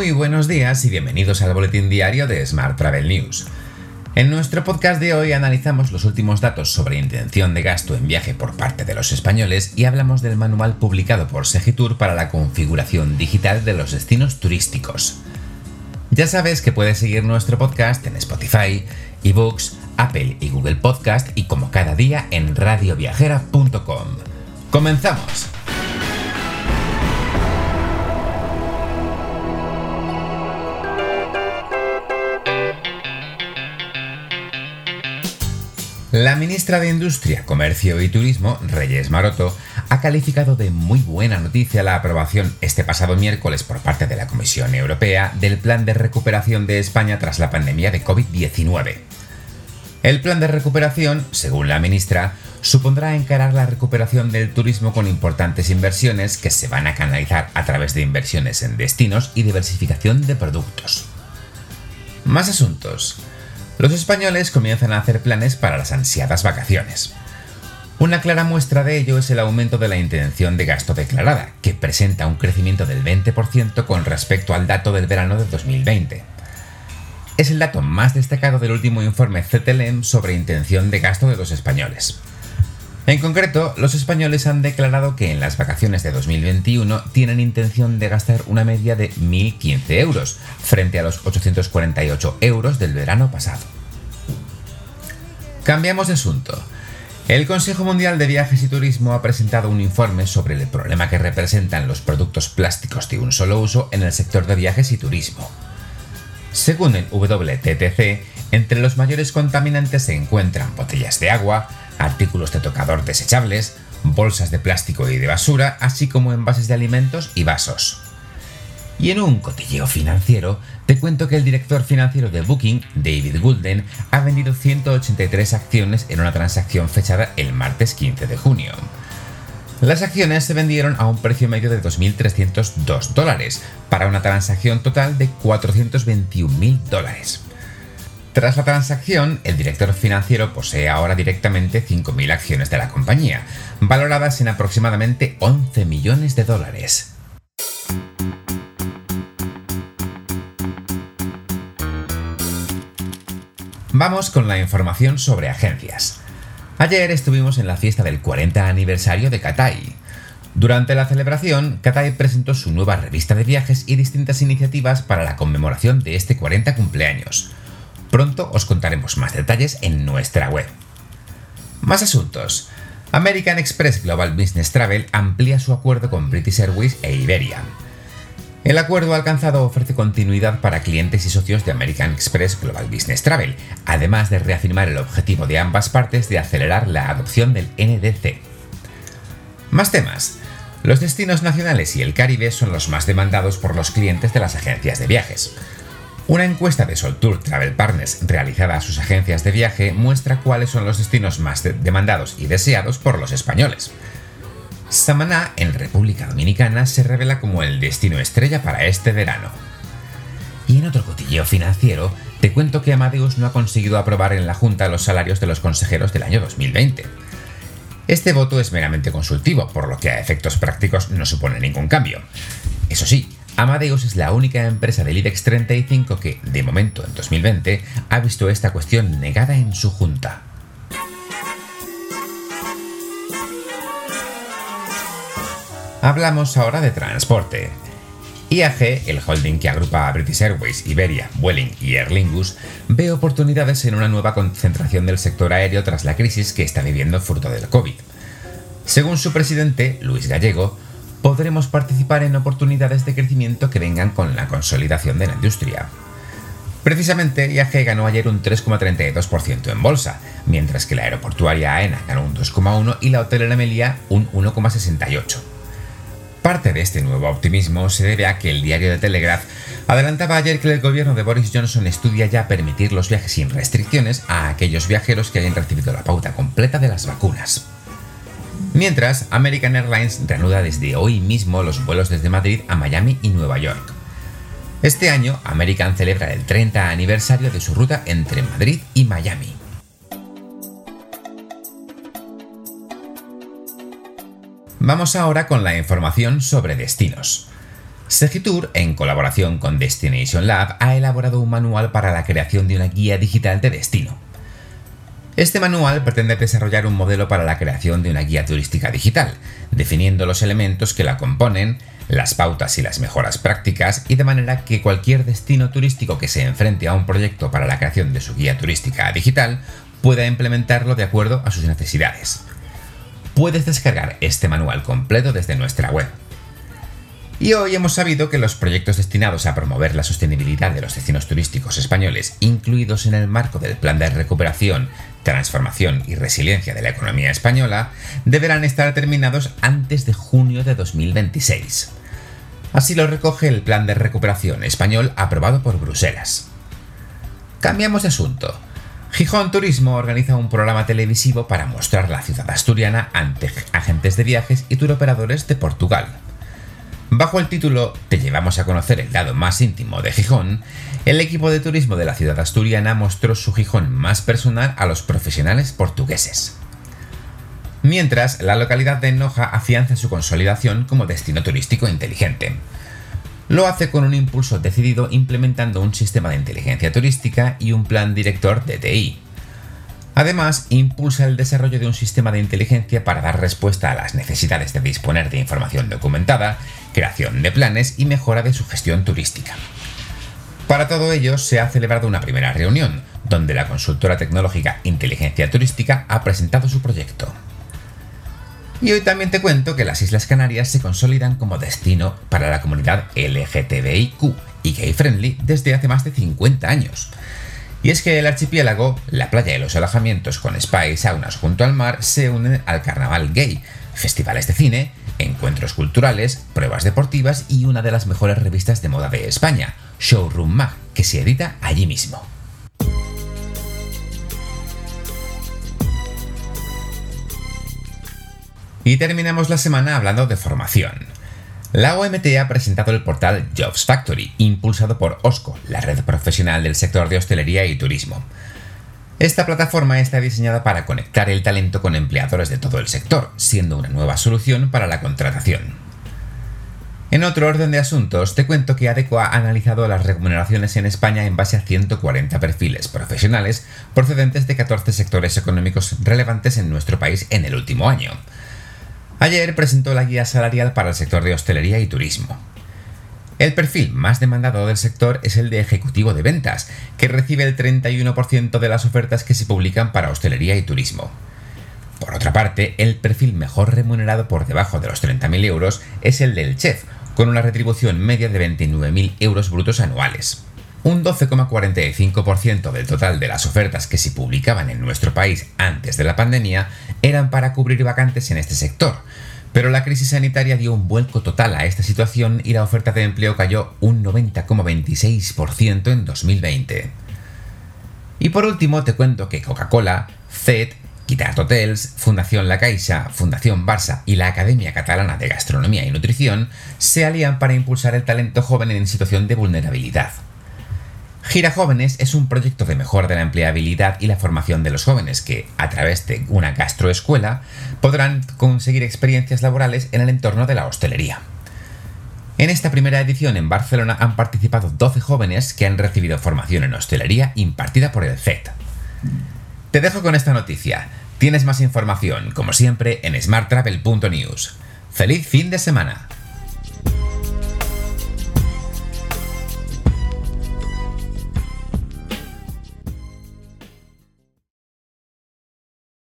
Muy buenos días y bienvenidos al boletín diario de Smart Travel News. En nuestro podcast de hoy analizamos los últimos datos sobre intención de gasto en viaje por parte de los españoles y hablamos del manual publicado por Segitur para la configuración digital de los destinos turísticos. Ya sabes que puedes seguir nuestro podcast en Spotify, eBooks, Apple y Google Podcast y como cada día en radioviajera.com. ¡Comenzamos! La ministra de Industria, Comercio y Turismo, Reyes Maroto, ha calificado de muy buena noticia la aprobación este pasado miércoles por parte de la Comisión Europea del Plan de Recuperación de España tras la pandemia de COVID-19. El plan de recuperación, según la ministra, supondrá encarar la recuperación del turismo con importantes inversiones que se van a canalizar a través de inversiones en destinos y diversificación de productos. Más asuntos. Los españoles comienzan a hacer planes para las ansiadas vacaciones. Una clara muestra de ello es el aumento de la intención de gasto declarada, que presenta un crecimiento del 20% con respecto al dato del verano de 2020. Es el dato más destacado del último informe CTLM sobre intención de gasto de los españoles. En concreto, los españoles han declarado que en las vacaciones de 2021 tienen intención de gastar una media de 1.015 euros, frente a los 848 euros del verano pasado. Cambiamos de asunto. El Consejo Mundial de Viajes y Turismo ha presentado un informe sobre el problema que representan los productos plásticos de un solo uso en el sector de viajes y turismo. Según el WTTC, entre los mayores contaminantes se encuentran botellas de agua, artículos de tocador desechables, bolsas de plástico y de basura, así como envases de alimentos y vasos. Y en un cotilleo financiero, te cuento que el director financiero de Booking, David Goulden, ha vendido 183 acciones en una transacción fechada el martes 15 de junio. Las acciones se vendieron a un precio medio de 2.302 dólares, para una transacción total de 421.000 dólares. Tras la transacción, el director financiero posee ahora directamente 5.000 acciones de la compañía, valoradas en aproximadamente 11 millones de dólares. Vamos con la información sobre agencias. Ayer estuvimos en la fiesta del 40 aniversario de Katai. Durante la celebración, Katai presentó su nueva revista de viajes y distintas iniciativas para la conmemoración de este 40 cumpleaños. Pronto os contaremos más detalles en nuestra web. Más asuntos. American Express Global Business Travel amplía su acuerdo con British Airways e Iberia. El acuerdo alcanzado ofrece continuidad para clientes y socios de American Express Global Business Travel, además de reafirmar el objetivo de ambas partes de acelerar la adopción del NDC. Más temas. Los destinos nacionales y el Caribe son los más demandados por los clientes de las agencias de viajes. Una encuesta de Soltour Travel Partners realizada a sus agencias de viaje muestra cuáles son los destinos más demandados y deseados por los españoles. Samaná, en República Dominicana, se revela como el destino estrella para este verano. Y en otro cotilleo financiero, te cuento que Amadeus no ha conseguido aprobar en la Junta los salarios de los consejeros del año 2020. Este voto es meramente consultivo, por lo que a efectos prácticos no supone ningún cambio. Eso sí, Amadeus es la única empresa del IBEX 35 que, de momento en 2020, ha visto esta cuestión negada en su junta. Hablamos ahora de transporte. IAG, el holding que agrupa a British Airways, Iberia, Vueling y Aer Lingus, ve oportunidades en una nueva concentración del sector aéreo tras la crisis que está viviendo fruto del COVID. Según su presidente, Luis Gallego, podremos participar en oportunidades de crecimiento que vengan con la consolidación de la industria. Precisamente, IAG ganó ayer un 3,32% en bolsa, mientras que la aeroportuaria AENA ganó un 2,1% y la hotelera Melia un 1,68%. Parte de este nuevo optimismo se debe a que el diario de Telegraph adelantaba ayer que el gobierno de Boris Johnson estudia ya permitir los viajes sin restricciones a aquellos viajeros que hayan recibido la pauta completa de las vacunas. Mientras, American Airlines reanuda desde hoy mismo los vuelos desde Madrid a Miami y Nueva York. Este año, American celebra el 30 aniversario de su ruta entre Madrid y Miami. Vamos ahora con la información sobre destinos. Segitur, en colaboración con Destination Lab, ha elaborado un manual para la creación de una guía digital de destino. Este manual pretende desarrollar un modelo para la creación de una guía turística digital, definiendo los elementos que la componen, las pautas y las mejoras prácticas, y de manera que cualquier destino turístico que se enfrente a un proyecto para la creación de su guía turística digital pueda implementarlo de acuerdo a sus necesidades. Puedes descargar este manual completo desde nuestra web. Y hoy hemos sabido que los proyectos destinados a promover la sostenibilidad de los destinos turísticos españoles, incluidos en el marco del Plan de Recuperación, Transformación y Resiliencia de la Economía Española, deberán estar terminados antes de junio de 2026. Así lo recoge el Plan de Recuperación español aprobado por Bruselas. Cambiamos de asunto. Gijón Turismo organiza un programa televisivo para mostrar la ciudad asturiana ante agentes de viajes y turoperadores de Portugal. Bajo el título Te llevamos a conocer el lado más íntimo de Gijón, el equipo de turismo de la ciudad asturiana mostró su Gijón más personal a los profesionales portugueses. Mientras, la localidad de Noja afianza su consolidación como destino turístico inteligente. Lo hace con un impulso decidido implementando un sistema de inteligencia turística y un plan director de TI. Además, impulsa el desarrollo de un sistema de inteligencia para dar respuesta a las necesidades de disponer de información documentada, creación de planes y mejora de su gestión turística. Para todo ello, se ha celebrado una primera reunión, donde la consultora tecnológica Inteligencia Turística ha presentado su proyecto. Y hoy también te cuento que las Islas Canarias se consolidan como destino para la comunidad LGTBIQ y gay friendly desde hace más de 50 años. Y es que el archipiélago, la playa y los alojamientos con spa y saunas junto al mar se unen al carnaval gay, festivales de cine, encuentros culturales, pruebas deportivas y una de las mejores revistas de moda de España, Showroom Mag, que se edita allí mismo. Y terminamos la semana hablando de formación. La OMT ha presentado el portal Jobs Factory, impulsado por OSCO, la red profesional del sector de hostelería y turismo. Esta plataforma está diseñada para conectar el talento con empleadores de todo el sector, siendo una nueva solución para la contratación. En otro orden de asuntos, te cuento que ADECO ha analizado las remuneraciones en España en base a 140 perfiles profesionales procedentes de 14 sectores económicos relevantes en nuestro país en el último año. Ayer presentó la guía salarial para el sector de hostelería y turismo. El perfil más demandado del sector es el de ejecutivo de ventas, que recibe el 31% de las ofertas que se publican para hostelería y turismo. Por otra parte, el perfil mejor remunerado por debajo de los 30.000 euros es el del chef, con una retribución media de 29.000 euros brutos anuales. Un 12,45% del total de las ofertas que se publicaban en nuestro país antes de la pandemia eran para cubrir vacantes en este sector, pero la crisis sanitaria dio un vuelco total a esta situación y la oferta de empleo cayó un 90,26% en 2020. Y por último te cuento que Coca-Cola, CED, Guitar Hotels, Fundación La Caixa, Fundación Barça y la Academia Catalana de Gastronomía y Nutrición se alían para impulsar el talento joven en situación de vulnerabilidad. Gira Jóvenes es un proyecto de mejora de la empleabilidad y la formación de los jóvenes que, a través de una gastroescuela, podrán conseguir experiencias laborales en el entorno de la hostelería. En esta primera edición en Barcelona han participado 12 jóvenes que han recibido formación en hostelería impartida por el CET. Te dejo con esta noticia. Tienes más información, como siempre, en smarttravel.news. ¡Feliz fin de semana!